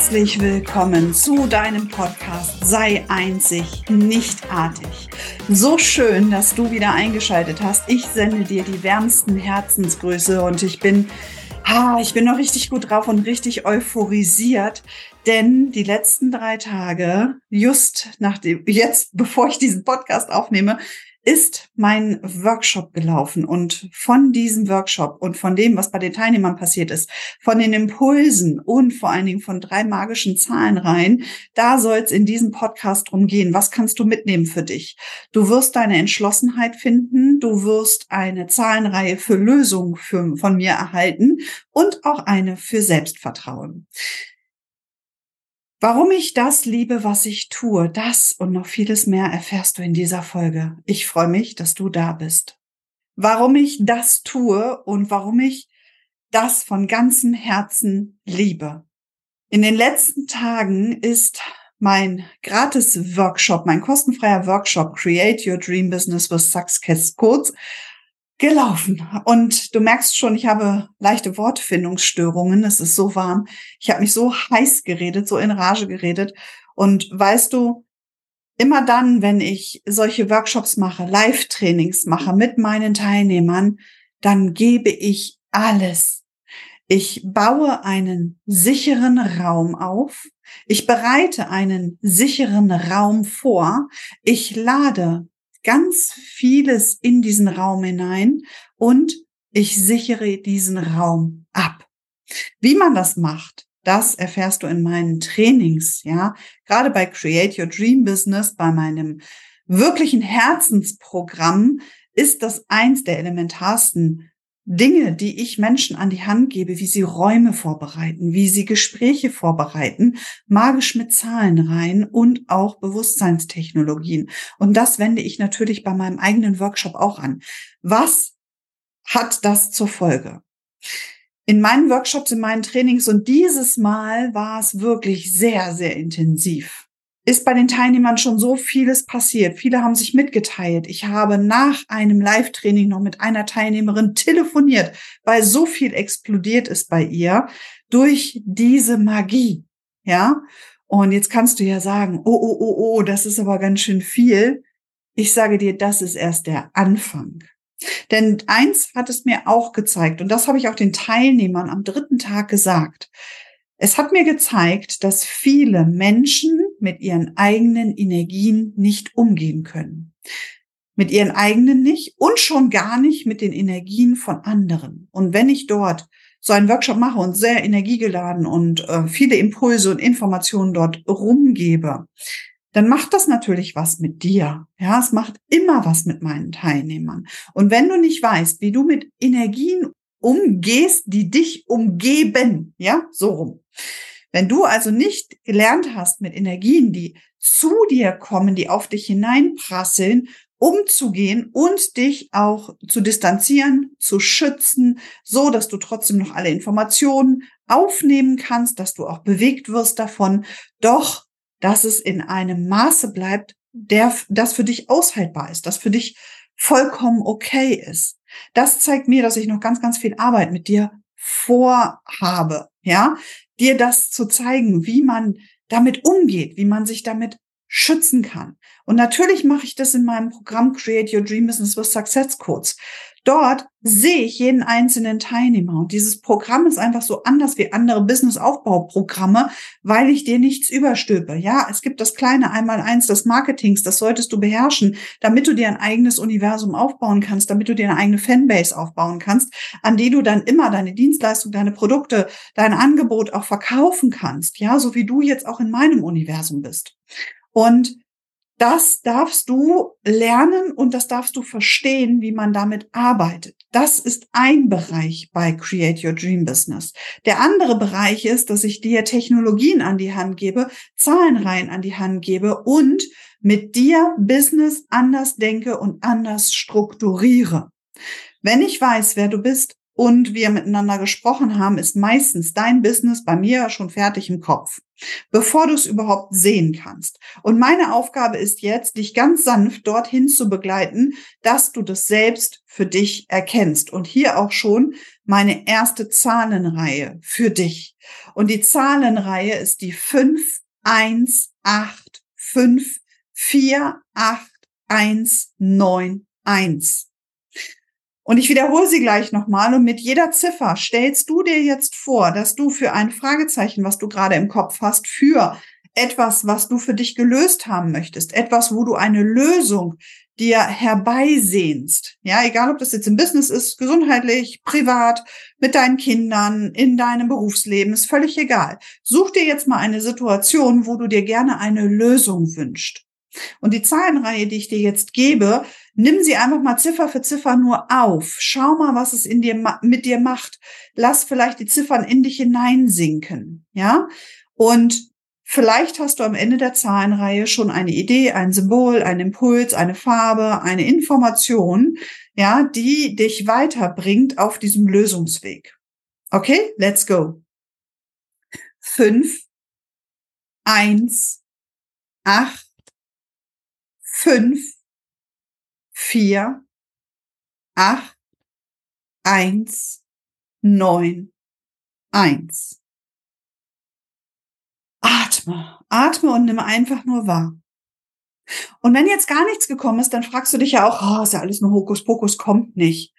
Herzlich willkommen zu deinem Podcast Sei einzig, nichtartig. So schön, dass du wieder eingeschaltet hast. Ich sende dir die wärmsten Herzensgrüße und ich bin, ah, ich bin noch richtig gut drauf und richtig euphorisiert, denn die letzten drei Tage, just nach dem, jetzt, bevor ich diesen Podcast aufnehme, ist mein Workshop gelaufen und von diesem Workshop und von dem, was bei den Teilnehmern passiert ist, von den Impulsen und vor allen Dingen von drei magischen Zahlenreihen, da soll es in diesem Podcast drum gehen. Was kannst du mitnehmen für dich? Du wirst deine Entschlossenheit finden, du wirst eine Zahlenreihe für Lösungen für, von mir erhalten und auch eine für Selbstvertrauen. Warum ich das liebe, was ich tue, das und noch vieles mehr erfährst du in dieser Folge. Ich freue mich, dass du da bist. Warum ich das tue und warum ich das von ganzem Herzen liebe. In den letzten Tagen ist mein gratis Workshop, mein kostenfreier Workshop Create Your Dream Business with Success Codes gelaufen. Und du merkst schon, ich habe leichte Wortfindungsstörungen. Es ist so warm. Ich habe mich so heiß geredet, so in Rage geredet. Und weißt du, immer dann, wenn ich solche Workshops mache, Live-Trainings mache mit meinen Teilnehmern, dann gebe ich alles. Ich baue einen sicheren Raum auf. Ich bereite einen sicheren Raum vor. Ich lade ganz vieles in diesen Raum hinein und ich sichere diesen Raum ab. Wie man das macht, das erfährst du in meinen Trainings, ja. Gerade bei Create Your Dream Business, bei meinem wirklichen Herzensprogramm ist das eins der elementarsten Dinge, die ich Menschen an die Hand gebe, wie sie Räume vorbereiten, wie sie Gespräche vorbereiten, magisch mit Zahlen rein und auch Bewusstseinstechnologien. Und das wende ich natürlich bei meinem eigenen Workshop auch an. Was hat das zur Folge? In meinen Workshops, in meinen Trainings und dieses Mal war es wirklich sehr, sehr intensiv ist bei den Teilnehmern schon so vieles passiert. Viele haben sich mitgeteilt. Ich habe nach einem Live-Training noch mit einer Teilnehmerin telefoniert, weil so viel explodiert ist bei ihr durch diese Magie. Ja. Und jetzt kannst du ja sagen, oh, oh, oh, oh, das ist aber ganz schön viel. Ich sage dir, das ist erst der Anfang. Denn eins hat es mir auch gezeigt, und das habe ich auch den Teilnehmern am dritten Tag gesagt. Es hat mir gezeigt, dass viele Menschen mit ihren eigenen Energien nicht umgehen können. Mit ihren eigenen nicht und schon gar nicht mit den Energien von anderen. Und wenn ich dort so einen Workshop mache und sehr energiegeladen und äh, viele Impulse und Informationen dort rumgebe, dann macht das natürlich was mit dir. Ja, es macht immer was mit meinen Teilnehmern. Und wenn du nicht weißt, wie du mit Energien umgehst, die dich umgeben, ja, so rum, wenn du also nicht gelernt hast, mit Energien, die zu dir kommen, die auf dich hineinprasseln, umzugehen und dich auch zu distanzieren, zu schützen, so dass du trotzdem noch alle Informationen aufnehmen kannst, dass du auch bewegt wirst davon, doch dass es in einem Maße bleibt, der das für dich aushaltbar ist, das für dich vollkommen okay ist. Das zeigt mir, dass ich noch ganz, ganz viel Arbeit mit dir vorhabe, ja, dir das zu zeigen, wie man damit umgeht, wie man sich damit schützen kann. Und natürlich mache ich das in meinem Programm Create Your Dream Business with Success Codes. Dort sehe ich jeden einzelnen Teilnehmer. Und dieses Programm ist einfach so anders wie andere Business-Aufbauprogramme, weil ich dir nichts überstülpe. Ja, es gibt das kleine Einmal-Eins des Marketings, das solltest du beherrschen, damit du dir ein eigenes Universum aufbauen kannst, damit du dir eine eigene Fanbase aufbauen kannst, an die du dann immer deine Dienstleistung, deine Produkte, dein Angebot auch verkaufen kannst. Ja, so wie du jetzt auch in meinem Universum bist. Und das darfst du lernen und das darfst du verstehen, wie man damit arbeitet. Das ist ein Bereich bei Create Your Dream Business. Der andere Bereich ist, dass ich dir Technologien an die Hand gebe, Zahlenreihen an die Hand gebe und mit dir Business anders denke und anders strukturiere. Wenn ich weiß, wer du bist und wir miteinander gesprochen haben, ist meistens dein Business bei mir schon fertig im Kopf, bevor du es überhaupt sehen kannst. Und meine Aufgabe ist jetzt, dich ganz sanft dorthin zu begleiten, dass du das selbst für dich erkennst. Und hier auch schon meine erste Zahlenreihe für dich. Und die Zahlenreihe ist die 5, 1, 8, 5, 4, 8, 1, 9, 1. Und ich wiederhole sie gleich nochmal und mit jeder Ziffer stellst du dir jetzt vor, dass du für ein Fragezeichen, was du gerade im Kopf hast, für etwas, was du für dich gelöst haben möchtest, etwas, wo du eine Lösung dir herbeisehnst. Ja, egal ob das jetzt im Business ist, gesundheitlich, privat, mit deinen Kindern, in deinem Berufsleben, ist völlig egal. Such dir jetzt mal eine Situation, wo du dir gerne eine Lösung wünscht. Und die Zahlenreihe, die ich dir jetzt gebe, nimm sie einfach mal Ziffer für Ziffer nur auf. Schau mal, was es in dir mit dir macht. Lass vielleicht die Ziffern in dich hineinsinken, ja? Und vielleicht hast du am Ende der Zahlenreihe schon eine Idee, ein Symbol, ein Impuls, eine Farbe, eine Information, ja, die dich weiterbringt auf diesem Lösungsweg. Okay, let's go. Fünf, eins, acht, fünf, vier, acht, eins, neun, eins. Atme, atme und nimm einfach nur wahr. Und wenn jetzt gar nichts gekommen ist, dann fragst du dich ja auch, oh, ist ja alles nur Hokuspokus, kommt nicht.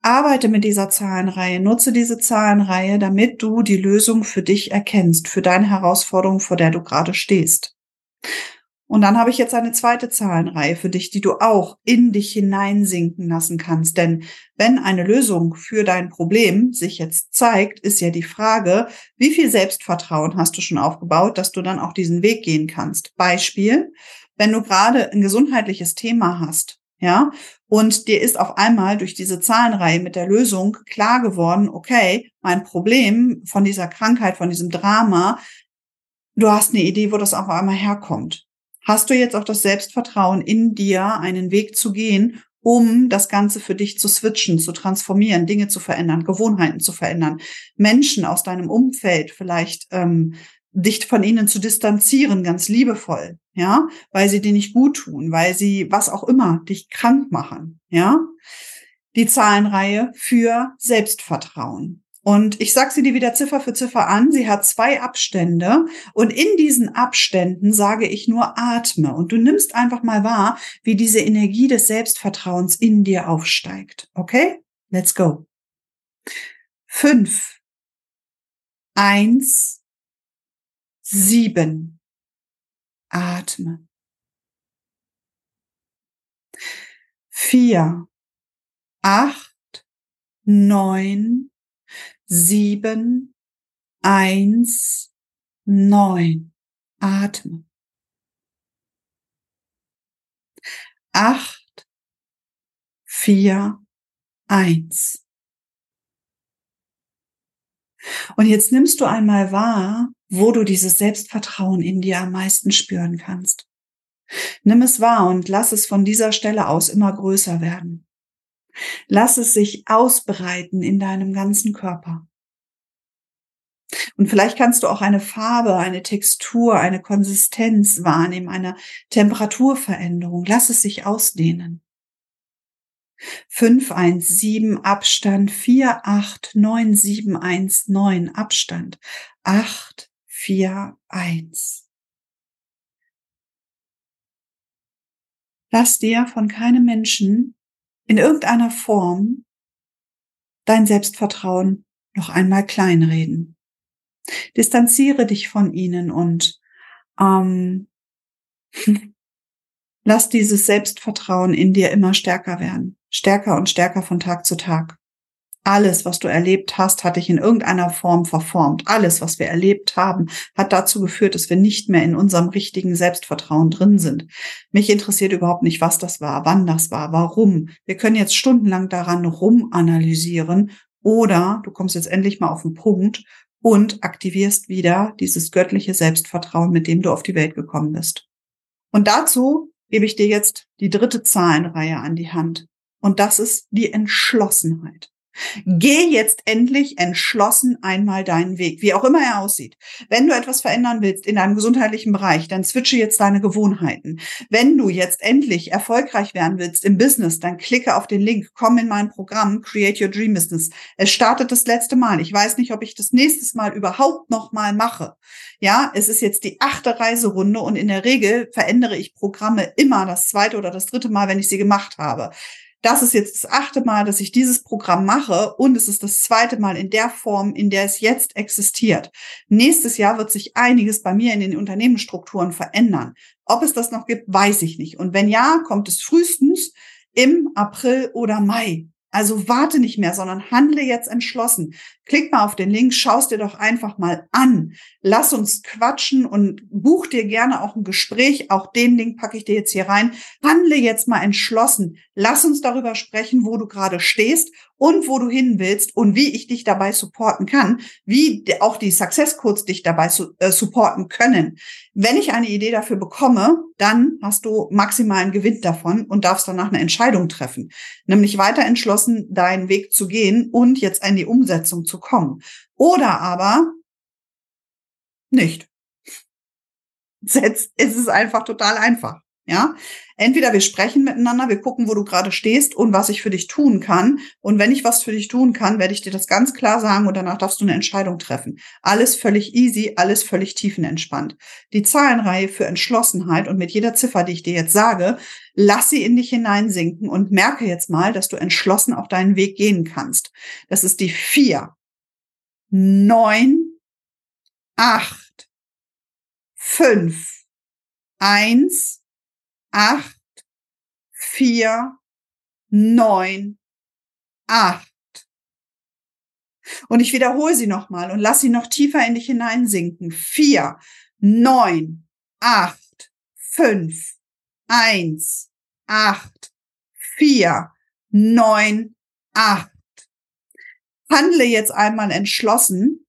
Arbeite mit dieser Zahlenreihe, nutze diese Zahlenreihe, damit du die Lösung für dich erkennst, für deine Herausforderung, vor der du gerade stehst. Und dann habe ich jetzt eine zweite Zahlenreihe für dich, die du auch in dich hineinsinken lassen kannst. Denn wenn eine Lösung für dein Problem sich jetzt zeigt, ist ja die Frage, wie viel Selbstvertrauen hast du schon aufgebaut, dass du dann auch diesen Weg gehen kannst. Beispiel, wenn du gerade ein gesundheitliches Thema hast, ja, und dir ist auf einmal durch diese Zahlenreihe mit der Lösung klar geworden, okay, mein Problem von dieser Krankheit, von diesem Drama, du hast eine Idee, wo das auf einmal herkommt hast du jetzt auch das Selbstvertrauen in dir, einen Weg zu gehen, um das Ganze für dich zu switchen, zu transformieren, Dinge zu verändern, Gewohnheiten zu verändern, Menschen aus deinem Umfeld vielleicht ähm, dich von ihnen zu distanzieren, ganz liebevoll, ja, weil sie dir nicht gut tun, weil sie was auch immer dich krank machen, ja. Die Zahlenreihe für Selbstvertrauen. Und ich sage sie dir wieder Ziffer für Ziffer an. Sie hat zwei Abstände und in diesen Abständen sage ich nur atme. Und du nimmst einfach mal wahr, wie diese Energie des Selbstvertrauens in dir aufsteigt. Okay? Let's go. Fünf, eins, sieben. Atme. Vier, acht, neun, sieben, eins, neun. Atme. Acht, vier, eins. Und jetzt nimmst du einmal wahr, wo du dieses Selbstvertrauen in dir am meisten spüren kannst. Nimm es wahr und lass es von dieser Stelle aus immer größer werden. Lass es sich ausbreiten in deinem ganzen Körper. Und vielleicht kannst du auch eine Farbe, eine Textur, eine Konsistenz wahrnehmen, eine Temperaturveränderung. Lass es sich ausdehnen. 517 Abstand 489719 Abstand 841. Lass dir von keinem Menschen in irgendeiner Form dein Selbstvertrauen noch einmal kleinreden. Distanziere dich von ihnen und ähm, lass dieses Selbstvertrauen in dir immer stärker werden, stärker und stärker von Tag zu Tag. Alles, was du erlebt hast, hat dich in irgendeiner Form verformt. Alles, was wir erlebt haben, hat dazu geführt, dass wir nicht mehr in unserem richtigen Selbstvertrauen drin sind. Mich interessiert überhaupt nicht, was das war, wann das war, warum. Wir können jetzt stundenlang daran rumanalysieren oder du kommst jetzt endlich mal auf den Punkt und aktivierst wieder dieses göttliche Selbstvertrauen, mit dem du auf die Welt gekommen bist. Und dazu gebe ich dir jetzt die dritte Zahlenreihe an die Hand. Und das ist die Entschlossenheit. Geh jetzt endlich entschlossen einmal deinen Weg, wie auch immer er aussieht. Wenn du etwas verändern willst in deinem gesundheitlichen Bereich, dann switche jetzt deine Gewohnheiten. Wenn du jetzt endlich erfolgreich werden willst im Business, dann klicke auf den Link, komm in mein Programm Create Your Dream Business. Es startet das letzte Mal. Ich weiß nicht, ob ich das nächstes Mal überhaupt noch mal mache. Ja, es ist jetzt die achte Reiserunde und in der Regel verändere ich Programme immer das zweite oder das dritte Mal, wenn ich sie gemacht habe das ist jetzt das achte Mal, dass ich dieses Programm mache und es ist das zweite Mal in der Form, in der es jetzt existiert. Nächstes Jahr wird sich einiges bei mir in den Unternehmensstrukturen verändern. Ob es das noch gibt, weiß ich nicht. Und wenn ja, kommt es frühestens im April oder Mai. Also warte nicht mehr, sondern handle jetzt entschlossen. Klick mal auf den Link, schaust dir doch einfach mal an. Lass uns quatschen und buch dir gerne auch ein Gespräch. Auch den Link packe ich dir jetzt hier rein. Handle jetzt mal entschlossen. Lass uns darüber sprechen, wo du gerade stehst und wo du hin willst und wie ich dich dabei supporten kann, wie auch die Success Codes dich dabei äh, supporten können. Wenn ich eine Idee dafür bekomme, dann hast du maximalen Gewinn davon und darfst danach eine Entscheidung treffen, nämlich weiter entschlossen, deinen Weg zu gehen und jetzt in die Umsetzung zu kommen. Oder aber nicht. Jetzt ist es einfach total einfach. Ja, entweder wir sprechen miteinander, wir gucken, wo du gerade stehst und was ich für dich tun kann. Und wenn ich was für dich tun kann, werde ich dir das ganz klar sagen und danach darfst du eine Entscheidung treffen. Alles völlig easy, alles völlig tiefenentspannt. Die Zahlenreihe für Entschlossenheit und mit jeder Ziffer, die ich dir jetzt sage, lass sie in dich hineinsinken und merke jetzt mal, dass du entschlossen auf deinen Weg gehen kannst. Das ist die vier, neun, acht, fünf, eins acht, vier, neun, acht. Und ich wiederhole sie nochmal und lass sie noch tiefer in dich hineinsinken. Vier, neun, acht, fünf, eins, acht, vier, neun, acht. Handle jetzt einmal entschlossen.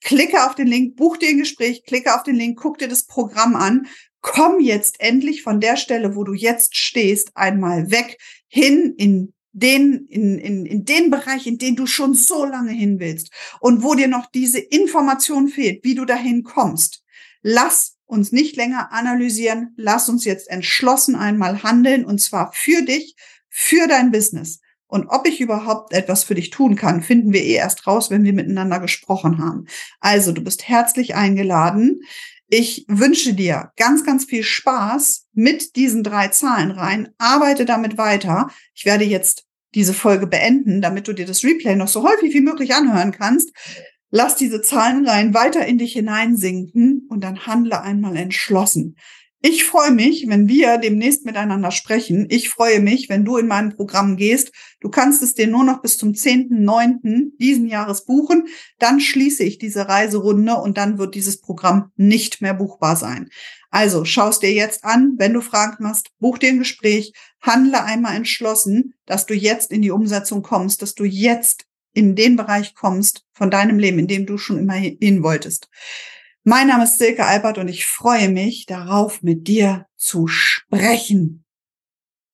Klicke auf den Link, buch dir ein Gespräch, klicke auf den Link, guck dir das Programm an komm jetzt endlich von der Stelle, wo du jetzt stehst, einmal weg hin in den, in, in, in den Bereich, in den du schon so lange hin willst und wo dir noch diese Information fehlt, wie du dahin kommst. Lass uns nicht länger analysieren. Lass uns jetzt entschlossen einmal handeln und zwar für dich, für dein Business. Und ob ich überhaupt etwas für dich tun kann, finden wir eh erst raus, wenn wir miteinander gesprochen haben. Also, du bist herzlich eingeladen. Ich wünsche dir ganz, ganz viel Spaß mit diesen drei Zahlen rein. Arbeite damit weiter. Ich werde jetzt diese Folge beenden, damit du dir das Replay noch so häufig wie möglich anhören kannst. Lass diese Zahlenreihen weiter in dich hineinsinken und dann handle einmal entschlossen. Ich freue mich, wenn wir demnächst miteinander sprechen. Ich freue mich, wenn du in mein Programm gehst. Du kannst es dir nur noch bis zum 10.9. diesen Jahres buchen. Dann schließe ich diese Reiserunde und dann wird dieses Programm nicht mehr buchbar sein. Also schaust dir jetzt an, wenn du Fragen hast, buch dir ein Gespräch, handle einmal entschlossen, dass du jetzt in die Umsetzung kommst, dass du jetzt in den Bereich kommst von deinem Leben, in dem du schon immer hin wolltest. Mein Name ist Silke Albert und ich freue mich darauf, mit dir zu sprechen.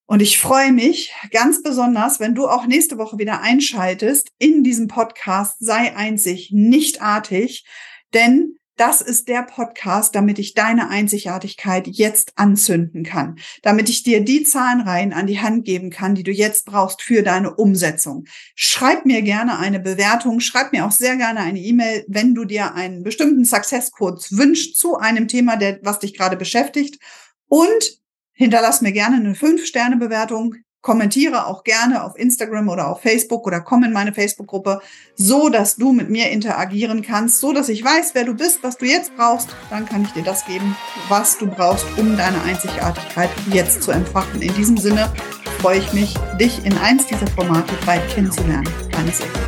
Und ich freue mich ganz besonders, wenn du auch nächste Woche wieder einschaltest in diesem Podcast Sei einzig, nicht artig, denn das ist der Podcast, damit ich deine Einzigartigkeit jetzt anzünden kann, damit ich dir die Zahlenreihen an die Hand geben kann, die du jetzt brauchst für deine Umsetzung. Schreib mir gerne eine Bewertung, schreib mir auch sehr gerne eine E-Mail, wenn du dir einen bestimmten Success Code wünschst zu einem Thema, der, was dich gerade beschäftigt. Und hinterlass mir gerne eine 5-Sterne-Bewertung kommentiere auch gerne auf Instagram oder auf Facebook oder komm in meine Facebook-Gruppe, so dass du mit mir interagieren kannst, so dass ich weiß, wer du bist, was du jetzt brauchst. Dann kann ich dir das geben, was du brauchst, um deine Einzigartigkeit jetzt zu entfachen. In diesem Sinne freue ich mich, dich in eins dieser Formate bald kennenzulernen. Deine Silke.